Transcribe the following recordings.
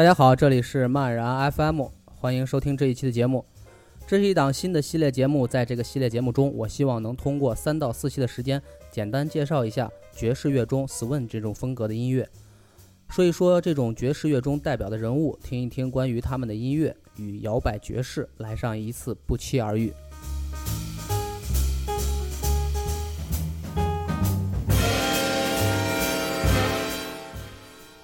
大家好，这里是漫然 FM，欢迎收听这一期的节目。这是一档新的系列节目，在这个系列节目中，我希望能通过三到四期的时间，简单介绍一下爵士乐中 swing 这种风格的音乐，说一说这种爵士乐中代表的人物，听一听关于他们的音乐与摇摆爵士来上一次不期而遇。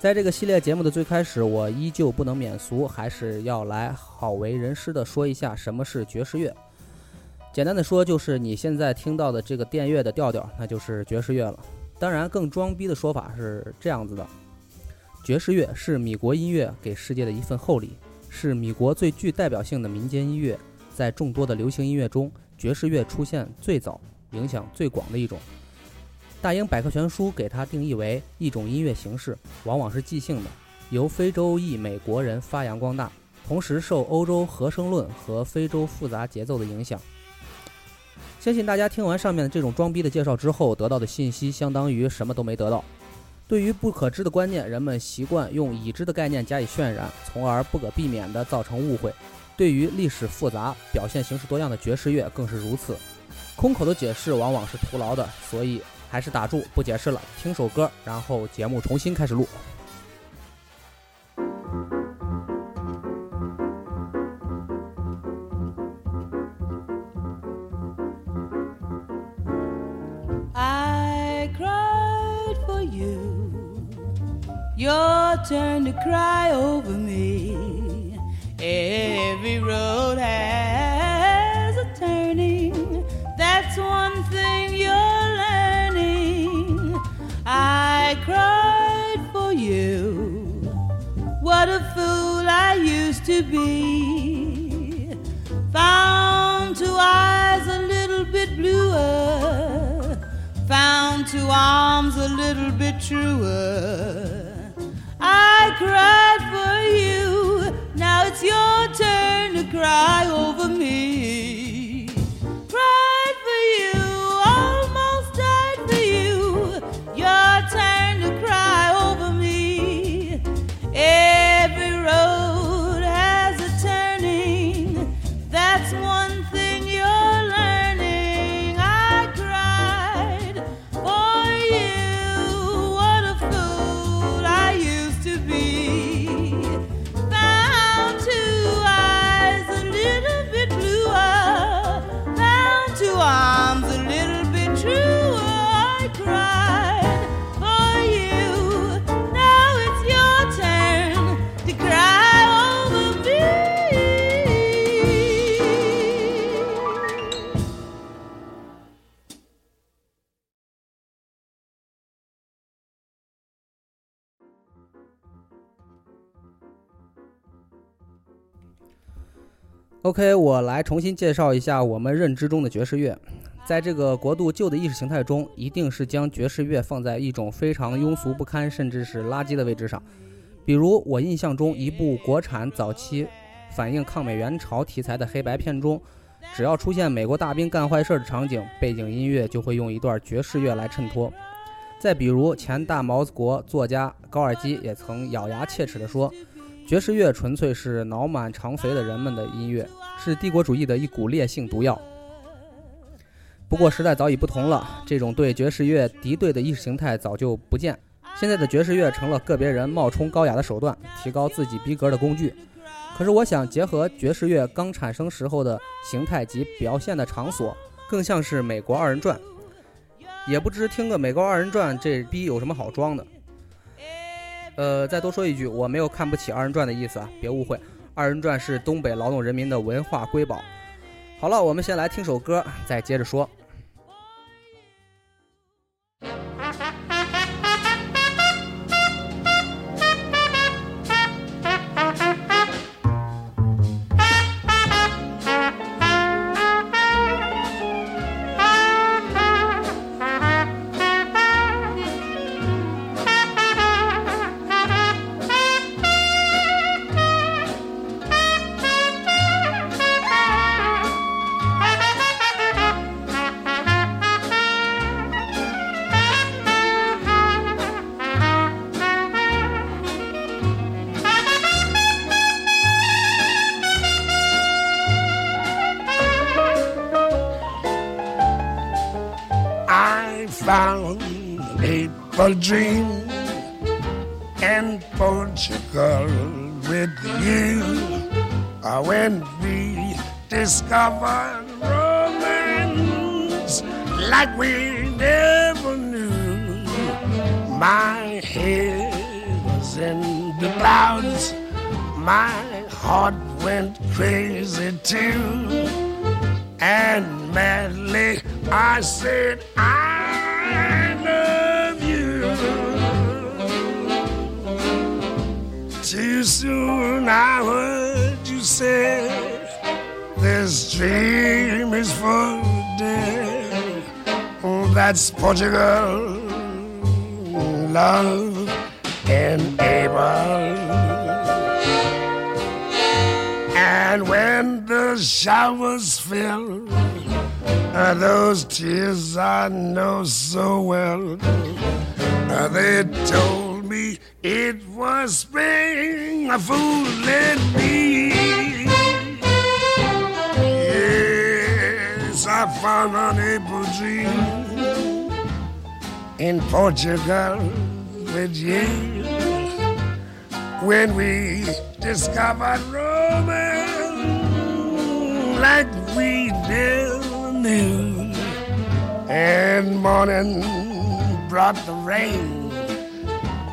在这个系列节目的最开始，我依旧不能免俗，还是要来好为人师的说一下什么是爵士乐。简单的说，就是你现在听到的这个电乐的调调，那就是爵士乐了。当然，更装逼的说法是这样子的：爵士乐是米国音乐给世界的一份厚礼，是米国最具代表性的民间音乐。在众多的流行音乐中，爵士乐出现最早、影响最广的一种。大英百科全书给它定义为一种音乐形式，往往是即兴的，由非洲裔美国人发扬光大，同时受欧洲和声论和非洲复杂节奏的影响。相信大家听完上面的这种装逼的介绍之后，得到的信息相当于什么都没得到。对于不可知的观念，人们习惯用已知的概念加以渲染，从而不可避免地造成误会。对于历史复杂、表现形式多样的爵士乐更是如此。空口的解释往往是徒劳的，所以。还是打住，不解释了，听首歌，然后节目重新开始录。I cried for you, your turn to cry over me. Every road has used to be. Found two eyes a little bit bluer, found two arms a little bit truer. I cried for you, now it's your turn to cry over me. OK，我来重新介绍一下我们认知中的爵士乐。在这个国度旧的意识形态中，一定是将爵士乐放在一种非常庸俗不堪，甚至是垃圾的位置上。比如我印象中一部国产早期反映抗美援朝题材的黑白片中，只要出现美国大兵干坏事的场景，背景音乐就会用一段爵士乐来衬托。再比如前大毛子国作家高尔基也曾咬牙切齿地说。爵士乐纯粹是脑满肠肥的人们的音乐，是帝国主义的一股烈性毒药。不过时代早已不同了，这种对爵士乐敌对的意识形态早就不见。现在的爵士乐成了个别人冒充高雅的手段，提高自己逼格的工具。可是我想结合爵士乐刚产生时候的形态及表现的场所，更像是美国二人转。也不知听个美国二人转这逼有什么好装的。呃，再多说一句，我没有看不起二人转的意思啊，别误会，二人转是东北劳动人民的文化瑰宝。好了，我们先来听首歌，再接着说。Dream in Portugal with you uh, when we discovered romance like we never knew. My head was in the clouds, my heart went crazy too, and madly I said, I Too soon I heard you say, This dream is for dead. Oh, that's Portugal, love and April. And when the showers fell, uh, those tears I know so well, uh, they told it was spring, a fooling me. Yes, I found an April dream in Portugal with you when we discovered romance like we never knew. And morning brought the rain,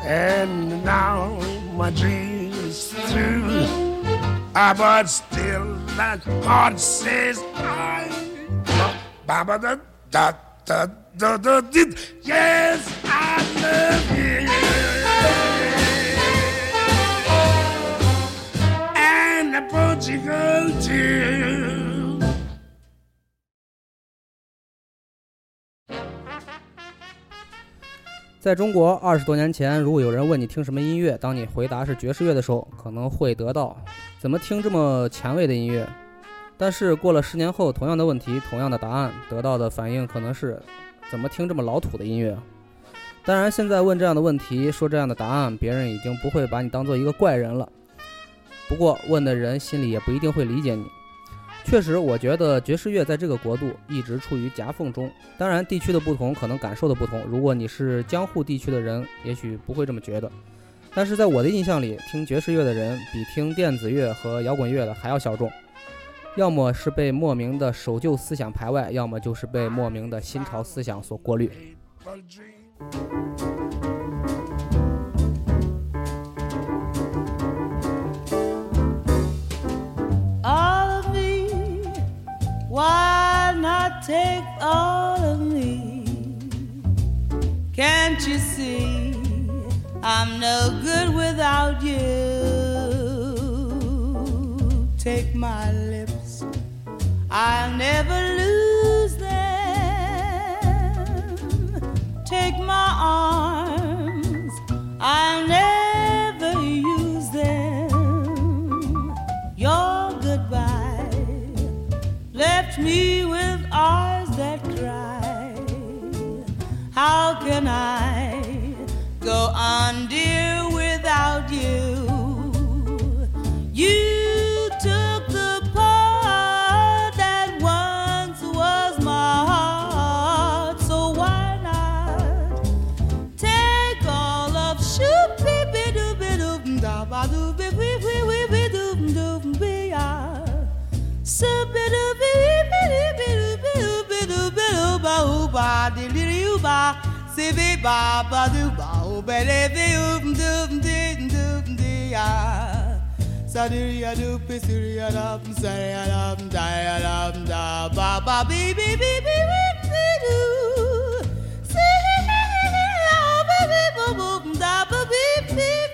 and now my dream is through. Ah, but still that heart says I. Ba ba da da da da da. Yes, I love you. And Portugal too. 在中国，二十多年前，如果有人问你听什么音乐，当你回答是爵士乐的时候，可能会得到“怎么听这么前卫的音乐？”但是过了十年后，同样的问题，同样的答案，得到的反应可能是“怎么听这么老土的音乐？”当然，现在问这样的问题，说这样的答案，别人已经不会把你当做一个怪人了。不过，问的人心里也不一定会理解你。确实，我觉得爵士乐在这个国度一直处于夹缝中。当然，地区的不同，可能感受的不同。如果你是江户地区的人，也许不会这么觉得。但是在我的印象里，听爵士乐的人比听电子乐和摇滚乐的还要小众。要么是被莫名的守旧思想排外，要么就是被莫名的新潮思想所过滤。Take all of me? Can't you see I'm no good without you? Take my lips, I'll never lose them. Take my arms, on, dear, without you. You took the part that once was my heart, so why not take all of Ba ba do ba. Sadiria do pisiria dum saria dum dia dum da ba ba bi bi bi bi bi bi do. Si ya ba bi bo bo da ba bi bi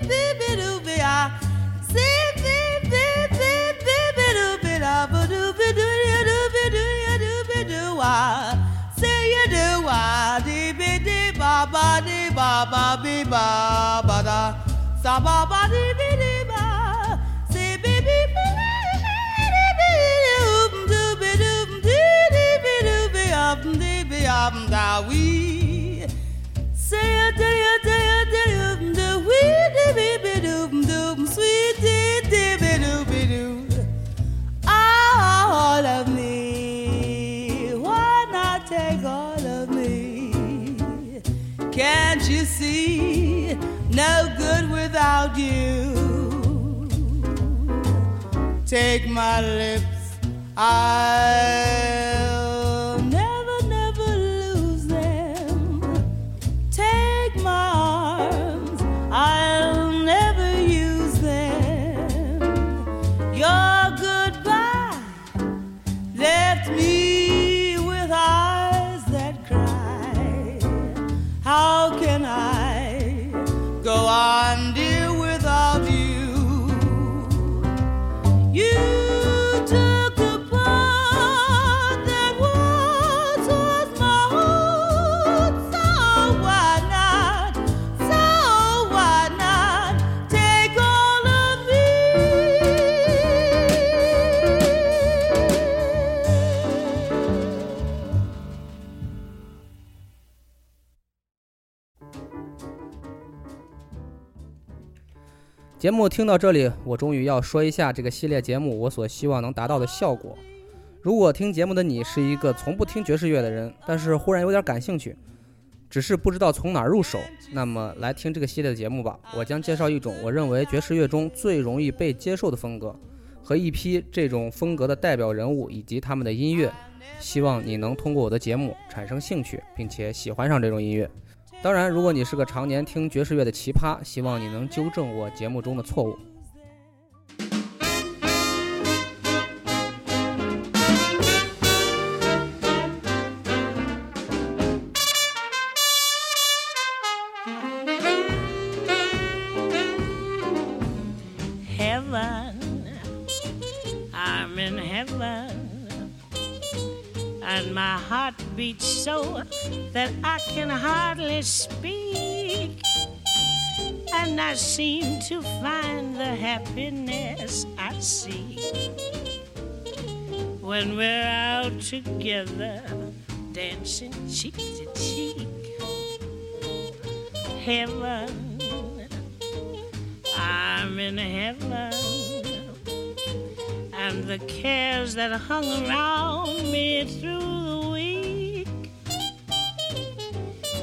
ba ba bi ba ba da. Sa ba ba di bi reindeer 节目听到这里，我终于要说一下这个系列节目我所希望能达到的效果。如果听节目的你是一个从不听爵士乐的人，但是忽然有点感兴趣，只是不知道从哪儿入手，那么来听这个系列的节目吧。我将介绍一种我认为爵士乐中最容易被接受的风格，和一批这种风格的代表人物以及他们的音乐。希望你能通过我的节目产生兴趣，并且喜欢上这种音乐。当然，如果你是个常年听爵士乐的奇葩，希望你能纠正我节目中的错误。Can hardly speak. And I seem to find the happiness I seek when we're out together, dancing cheek to cheek. Heaven. I'm in heaven, and the cares that hung around me through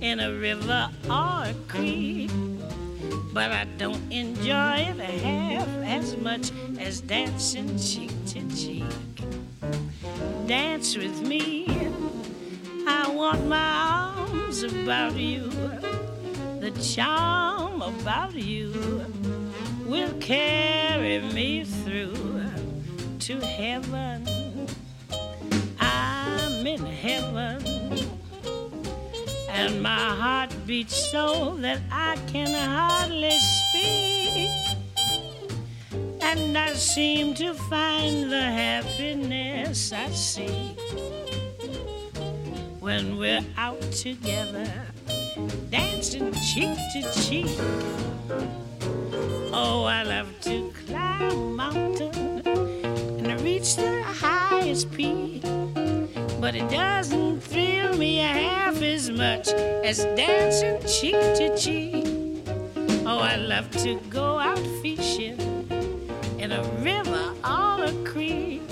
in a river or a creek. But I don't enjoy it half as much as dancing cheek to cheek. Dance with me. I want my arms about you. The charm about you will carry me through to heaven. And my heart beats so that I can hardly speak. And I seem to find the happiness I seek when we're out together, dancing cheek to cheek. Oh, I love to climb a mountain and reach the highest peak. But it doesn't thrill me half as much as dancing cheek to cheek. Oh, I love to go out fishing in a river or a creek.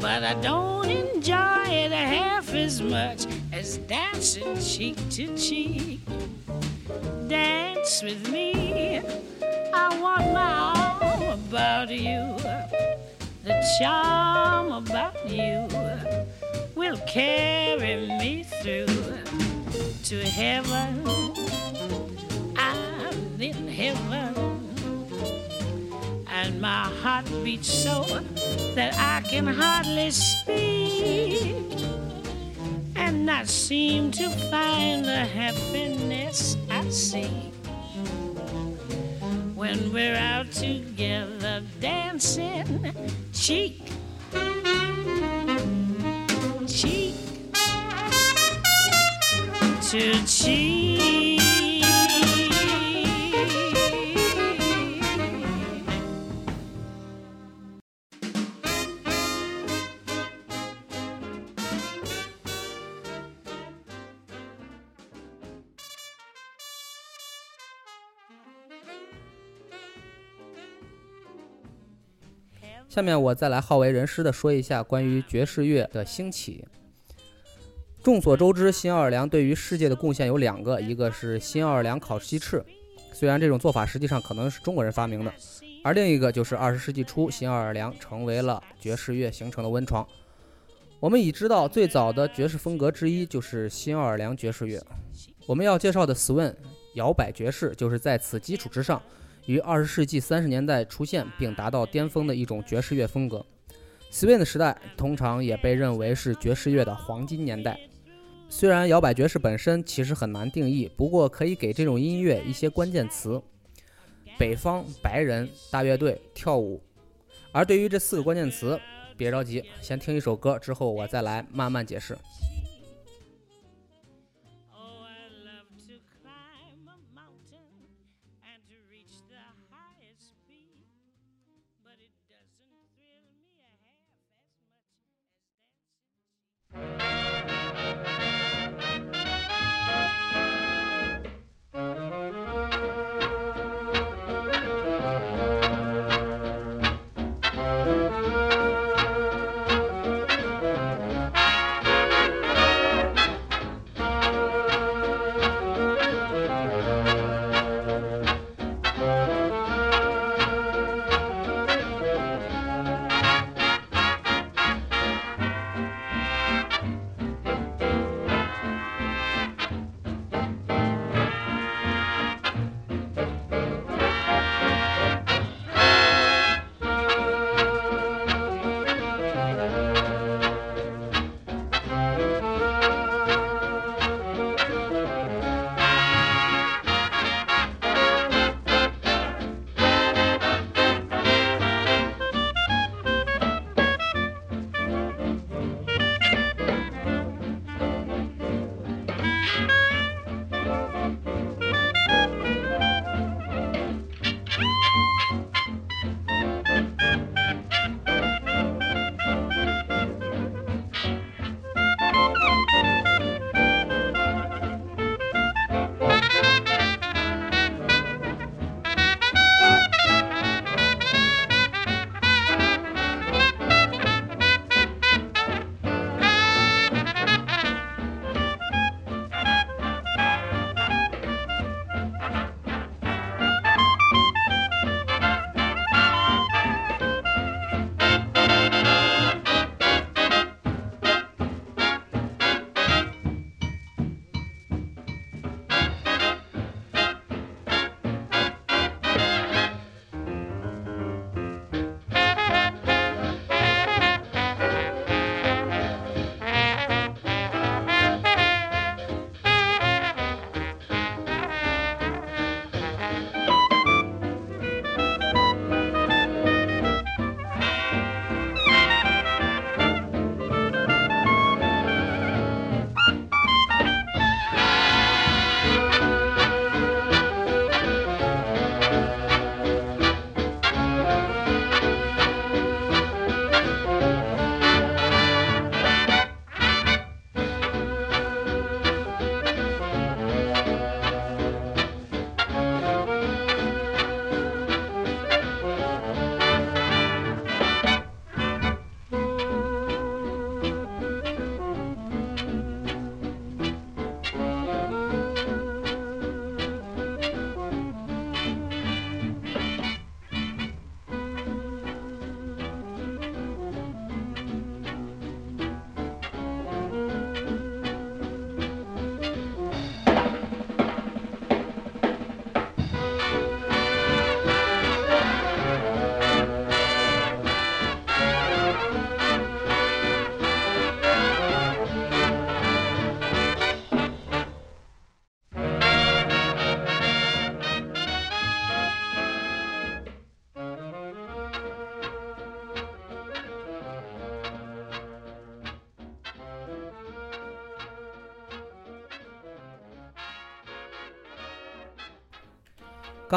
But I don't enjoy it half as much as dancing cheek to cheek. Dance with me. I want my arm about you. The charm about you will carry me through to heaven. I'm in heaven. And my heart beats so that I can hardly speak. And I seem to find the happiness I seek when we're out together dancing cheek cheek 之情下面我再来好为人师的说一下关于爵士乐的兴起。众所周知，新奥尔良对于世界的贡献有两个，一个是新奥尔良烤鸡翅，虽然这种做法实际上可能是中国人发明的，而另一个就是二十世纪初新奥尔良成为了爵士乐形成的温床。我们已知道，最早的爵士风格之一就是新奥尔良爵士乐。我们要介绍的 swing 摇摆爵士，就是在此基础之上，于二十世纪三十年代出现并达到巅峰的一种爵士乐风格。swing 的时代通常也被认为是爵士乐的黄金年代。虽然摇摆爵士本身其实很难定义，不过可以给这种音乐一些关键词：北方白人大乐队跳舞。而对于这四个关键词，别着急，先听一首歌，之后我再来慢慢解释。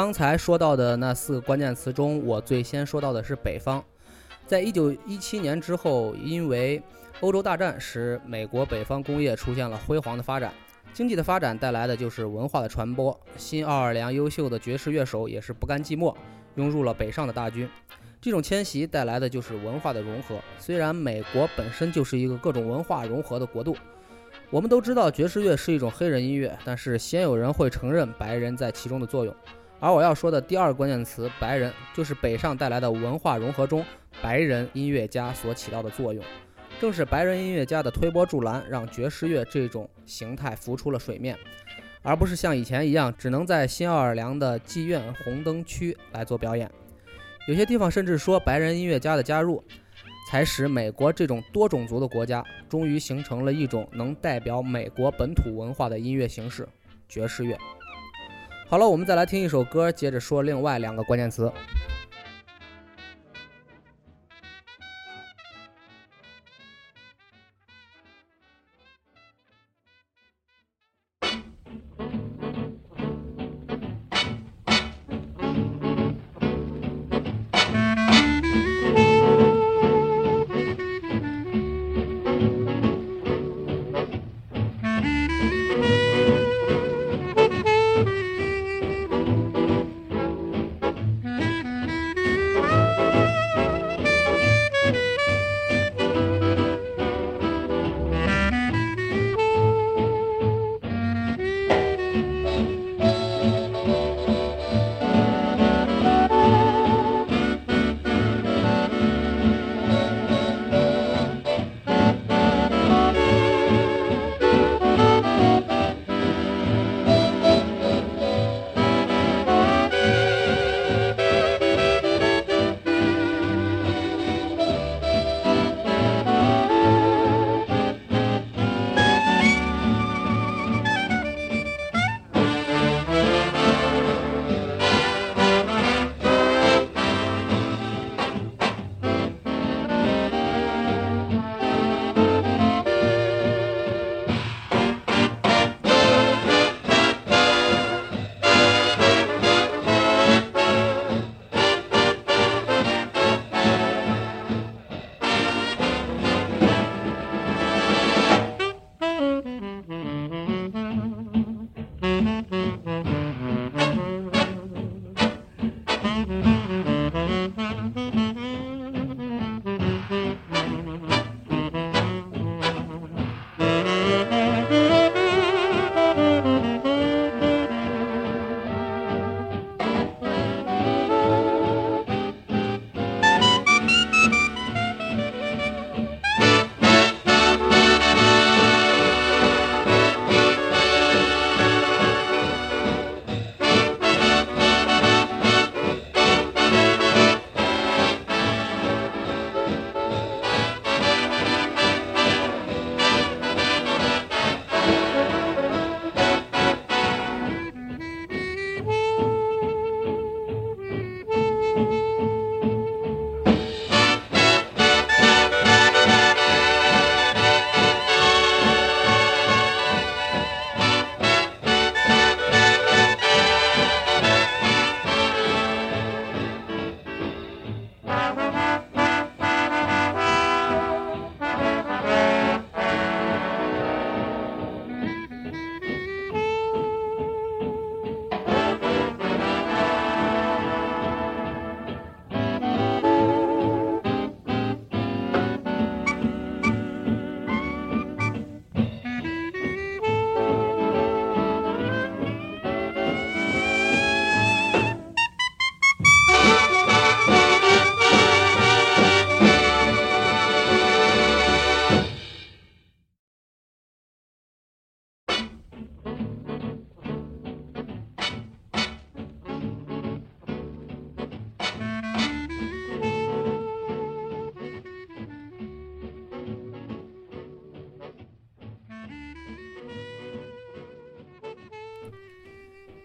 刚才说到的那四个关键词中，我最先说到的是北方。在一九一七年之后，因为欧洲大战使美国北方工业出现了辉煌的发展，经济的发展带来的就是文化的传播。新奥尔良优秀的爵士乐手也是不甘寂寞，涌入了北上的大军。这种迁徙带来的就是文化的融合。虽然美国本身就是一个各种文化融合的国度，我们都知道爵士乐是一种黑人音乐，但是鲜有人会承认白人在其中的作用。而我要说的第二个关键词“白人”，就是北上带来的文化融合中，白人音乐家所起到的作用。正是白人音乐家的推波助澜，让爵士乐这种形态浮出了水面，而不是像以前一样只能在新奥尔良的妓院红灯区来做表演。有些地方甚至说，白人音乐家的加入，才使美国这种多种族的国家，终于形成了一种能代表美国本土文化的音乐形式——爵士乐。好了，我们再来听一首歌，接着说另外两个关键词。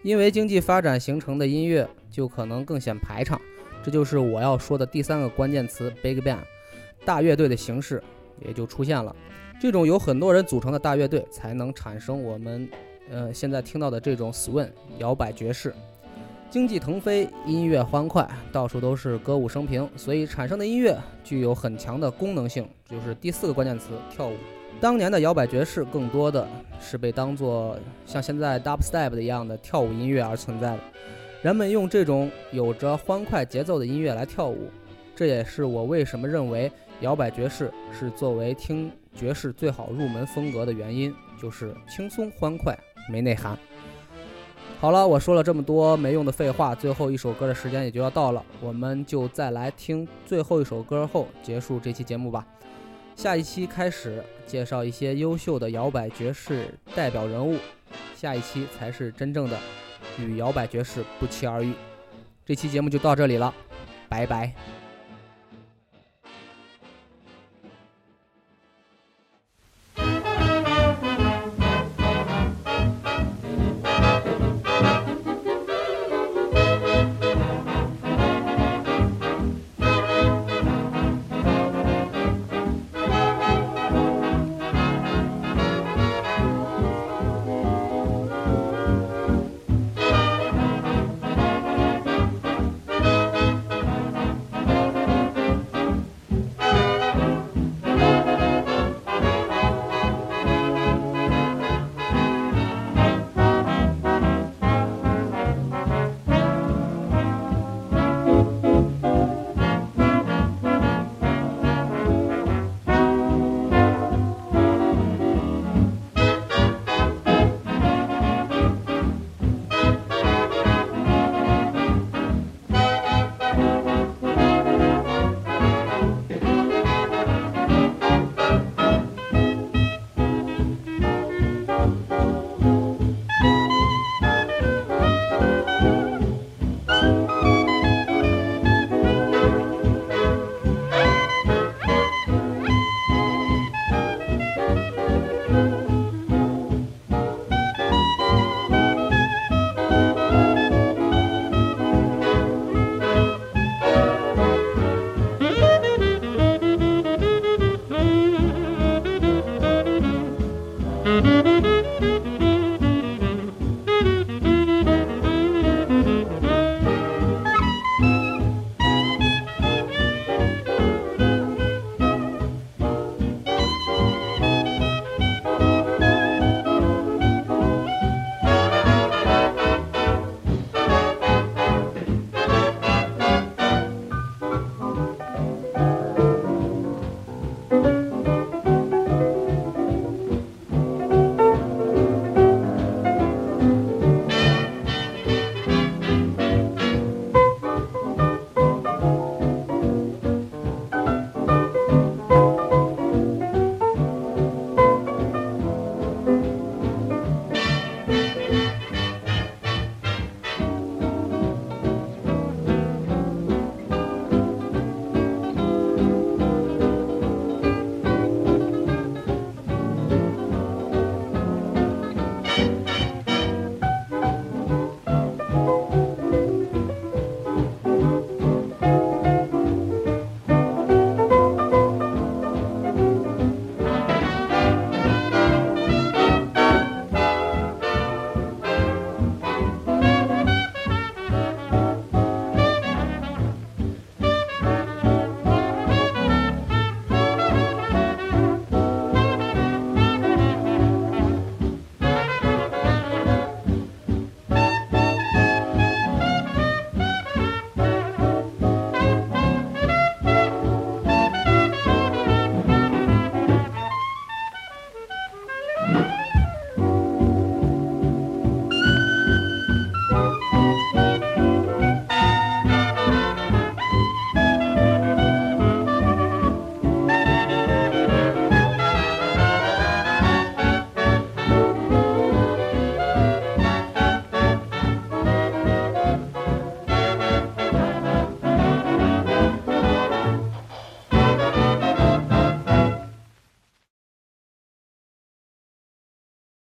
因为经济发展形成的音乐就可能更显排场，这就是我要说的第三个关键词 “big band”，大乐队的形式也就出现了。这种由很多人组成的大乐队，才能产生我们呃现在听到的这种 swing 摇摆爵士。经济腾飞，音乐欢快，到处都是歌舞升平，所以产生的音乐具有很强的功能性，就是第四个关键词——跳舞。当年的摇摆爵士更多的是被当作像现在 dubstep 的一样的跳舞音乐而存在的，人们用这种有着欢快节奏的音乐来跳舞，这也是我为什么认为摇摆爵士是作为听爵士最好入门风格的原因，就是轻松欢快，没内涵。好了，我说了这么多没用的废话，最后一首歌的时间也就要到了，我们就再来听最后一首歌后结束这期节目吧。下一期开始介绍一些优秀的摇摆爵士代表人物，下一期才是真正的与摇摆爵士不期而遇。这期节目就到这里了，拜拜。